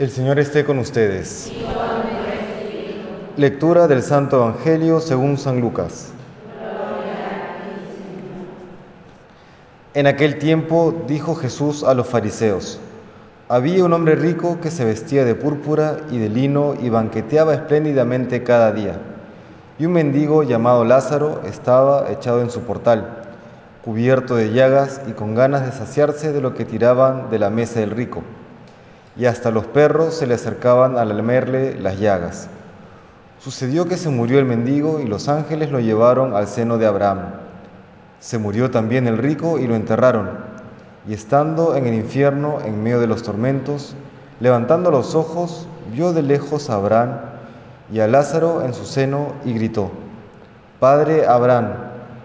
El Señor esté con ustedes. Lectura del Santo Evangelio según San Lucas. En aquel tiempo dijo Jesús a los fariseos, había un hombre rico que se vestía de púrpura y de lino y banqueteaba espléndidamente cada día. Y un mendigo llamado Lázaro estaba echado en su portal, cubierto de llagas y con ganas de saciarse de lo que tiraban de la mesa del rico. Y hasta los perros se le acercaban a lamerle las llagas. Sucedió que se murió el mendigo y los ángeles lo llevaron al seno de Abraham. Se murió también el rico y lo enterraron y estando en el infierno en medio de los tormentos, levantando los ojos, vio de lejos a Abraham y a Lázaro en su seno y gritó, Padre Abraham,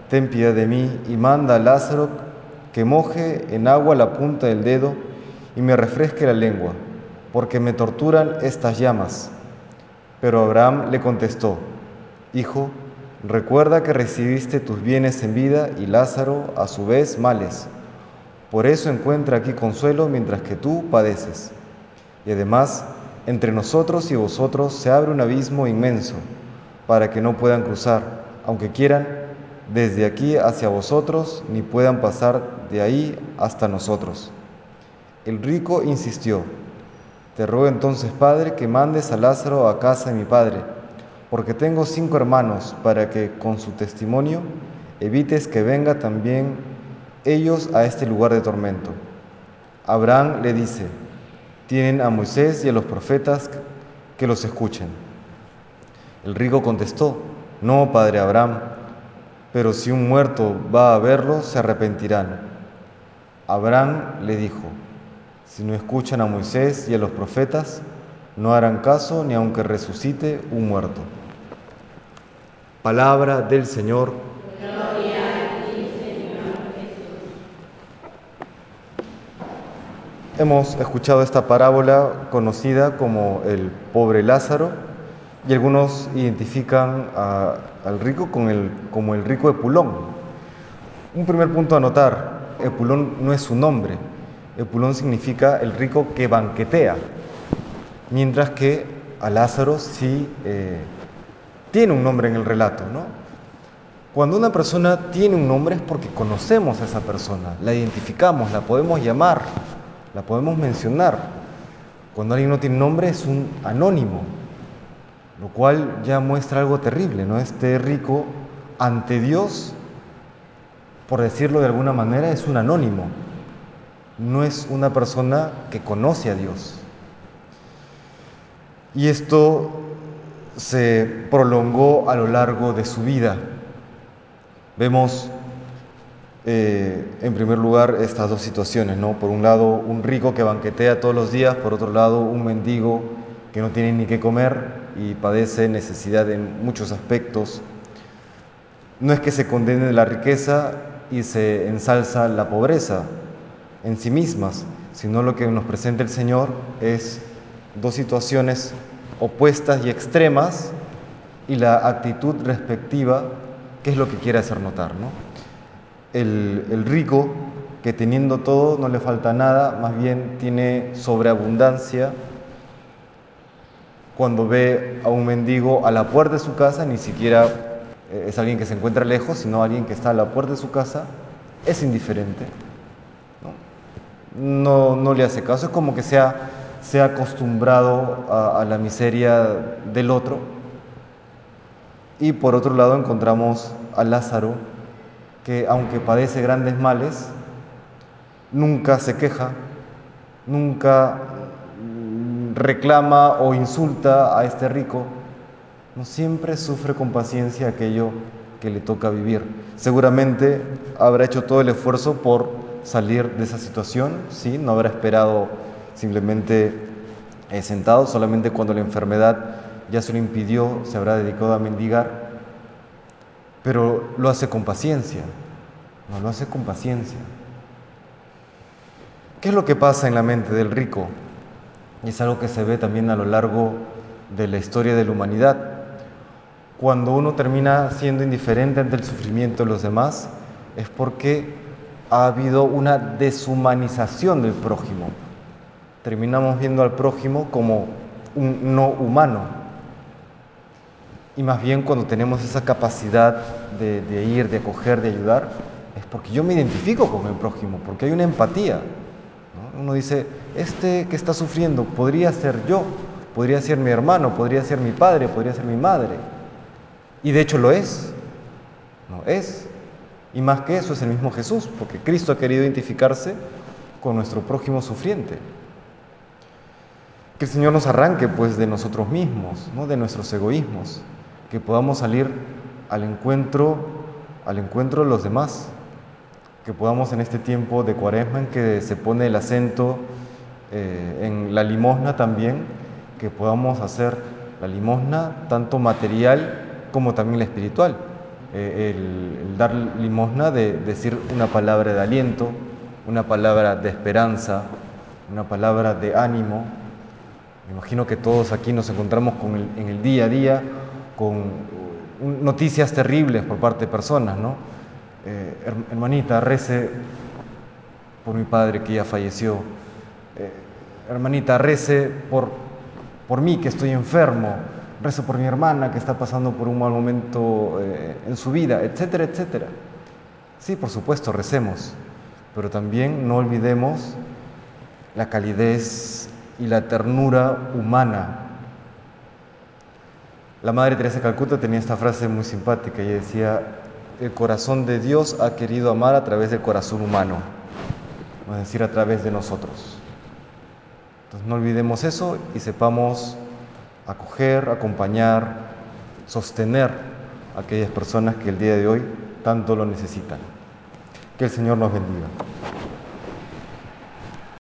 ten piedad de mí y manda a Lázaro que moje en agua la punta del dedo y me refresque la lengua, porque me torturan estas llamas. Pero Abraham le contestó, Hijo, recuerda que recibiste tus bienes en vida y Lázaro a su vez males. Por eso encuentra aquí consuelo mientras que tú padeces. Y además, entre nosotros y vosotros se abre un abismo inmenso para que no puedan cruzar, aunque quieran, desde aquí hacia vosotros, ni puedan pasar de ahí hasta nosotros. El rico insistió, te ruego entonces, Padre, que mandes a Lázaro a casa de mi Padre, porque tengo cinco hermanos, para que con su testimonio evites que venga también ellos a este lugar de tormento. Abraham le dice, tienen a Moisés y a los profetas que los escuchen. El rico contestó, no, padre Abraham, pero si un muerto va a verlo, se arrepentirán. Abraham le dijo, si no escuchan a Moisés y a los profetas, no harán caso ni aunque resucite un muerto. Palabra del Señor. Hemos escuchado esta parábola conocida como el pobre Lázaro y algunos identifican al rico con el, como el rico Epulón. Un primer punto a notar, Epulón no es su nombre, Epulón significa el rico que banquetea, mientras que a Lázaro sí eh, tiene un nombre en el relato. ¿no? Cuando una persona tiene un nombre es porque conocemos a esa persona, la identificamos, la podemos llamar la podemos mencionar. Cuando alguien no tiene nombre es un anónimo, lo cual ya muestra algo terrible, ¿no? Este rico ante Dios, por decirlo de alguna manera, es un anónimo, no es una persona que conoce a Dios. Y esto se prolongó a lo largo de su vida. Vemos eh, en primer lugar, estas dos situaciones, ¿no? Por un lado, un rico que banquetea todos los días, por otro lado, un mendigo que no tiene ni qué comer y padece necesidad en muchos aspectos. No es que se condene la riqueza y se ensalza la pobreza en sí mismas, sino lo que nos presenta el Señor es dos situaciones opuestas y extremas y la actitud respectiva, que es lo que quiere hacer notar, ¿no? el, rico que teniendo todo no le falta nada, más bien tiene sobreabundancia. Cuando ve a un mendigo a la puerta de su casa, ni siquiera eh, es alguien que se encuentra lejos, sino alguien que está a la puerta de su casa, es indiferente. No, no, le hace caso, es como que se ha, acostumbrado a, a la miseria del otro. Y por otro lado encontramos a Lázaro, que aunque padece grandes males, nunca se queja, nunca reclama o insulta a este rico, no siempre sufre con paciencia aquello que le toca vivir. Seguramente habrá hecho todo el esfuerzo por salir de esa situación, ¿sí? no habrá esperado simplemente eh, sentado, solamente cuando la enfermedad ya se lo impidió, se habrá dedicado a mendigar pero lo hace con paciencia, no lo hace con paciencia. ¿Qué es lo que pasa en la mente del rico? Es algo que se ve también a lo largo de la historia de la humanidad. Cuando uno termina siendo indiferente ante el sufrimiento de los demás, es porque ha habido una deshumanización del prójimo. terminamos viendo al prójimo como un no humano. Y más bien cuando tenemos esa capacidad de, ir, de acoger, de ayudar, es porque yo me identifico con el prójimo, porque hay una empatía. Uno dice, este que está sufriendo podría ser yo, podría ser mi hermano, podría ser mi padre, podría ser mi madre. Y de hecho lo es. No es. Y más que eso es el mismo Jesús, porque Cristo ha querido identificarse con nuestro prójimo sufriente. Que el Señor nos arranque pues de nosotros mismos, ¿no? de nuestros egoísmos, que podamos salir al encuentro, al encuentro de los demás, que podamos en este tiempo de cuaresma en que se pone el acento eh, en la limosna también, que podamos hacer la limosna tanto material como también la espiritual. Eh, el, dar limosna de decir una palabra de aliento, una palabra de esperanza, una palabra de ánimo. Me imagino que todos aquí nos encontramos con en el día a día con noticias terribles por parte de personas, ¿no? Eh, hermanita, rece por mi padre que ya falleció. Eh, hermanita, rece por, por mí que estoy enfermo. Rece por mi hermana que está pasando por un mal momento eh, en su vida, etcétera, etcétera. Sí, por supuesto, recemos, pero también no olvidemos la calidez y la ternura humana la Madre Teresa de Calcuta tenía esta frase muy simpática y decía, el corazón de Dios ha querido amar a través del corazón humano, es decir, a través de nosotros. Entonces no olvidemos eso y sepamos acoger, acompañar, sostener a aquellas personas que el día de hoy tanto lo necesitan. Que el Señor nos bendiga.